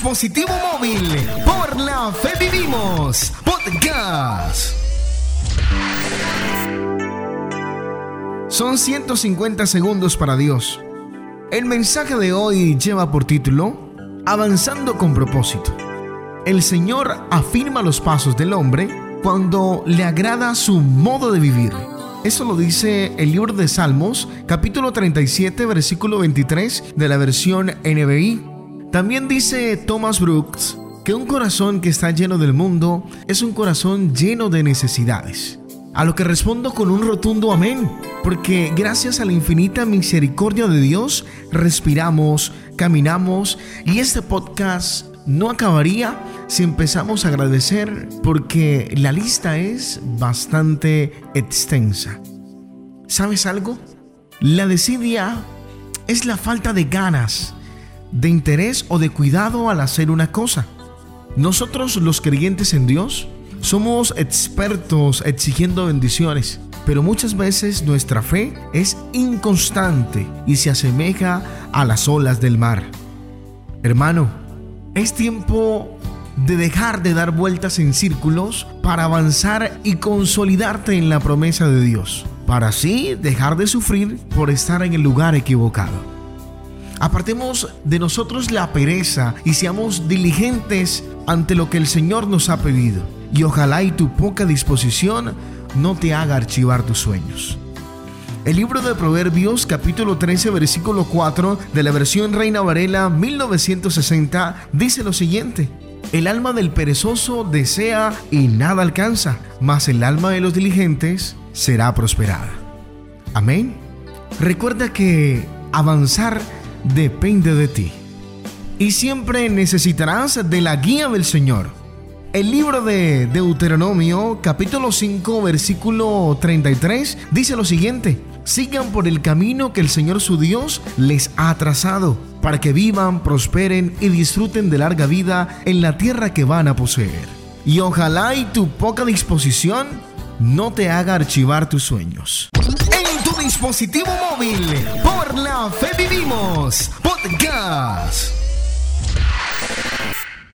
dispositivo móvil. Por la fe vivimos. Podcast. Son 150 segundos para Dios. El mensaje de hoy lleva por título Avanzando con propósito. El Señor afirma los pasos del hombre cuando le agrada su modo de vivir. Eso lo dice el libro de Salmos, capítulo 37, versículo 23 de la versión NBI. También dice Thomas Brooks que un corazón que está lleno del mundo es un corazón lleno de necesidades. A lo que respondo con un rotundo amén, porque gracias a la infinita misericordia de Dios respiramos, caminamos y este podcast no acabaría si empezamos a agradecer porque la lista es bastante extensa. ¿Sabes algo? La desidia es la falta de ganas, de interés o de cuidado al hacer una cosa. Nosotros los creyentes en Dios somos expertos exigiendo bendiciones, pero muchas veces nuestra fe es inconstante y se asemeja a las olas del mar. Hermano, es tiempo de dejar de dar vueltas en círculos para avanzar y consolidarte en la promesa de Dios, para así dejar de sufrir por estar en el lugar equivocado. Apartemos de nosotros la pereza y seamos diligentes ante lo que el Señor nos ha pedido. Y ojalá y tu poca disposición no te haga archivar tus sueños. El libro de Proverbios capítulo 13 versículo 4 de la versión Reina Varela 1960 dice lo siguiente. El alma del perezoso desea y nada alcanza, mas el alma de los diligentes será prosperada. Amén. Recuerda que avanzar depende de ti. Y siempre necesitarás de la guía del Señor. El libro de Deuteronomio capítulo 5 versículo 33 dice lo siguiente. Sigan por el camino que el Señor su Dios les ha trazado para que vivan, prosperen y disfruten de larga vida en la tierra que van a poseer. Y ojalá y tu poca disposición no te haga archivar tus sueños. Dispositivo móvil, por la fe vivimos, podcast.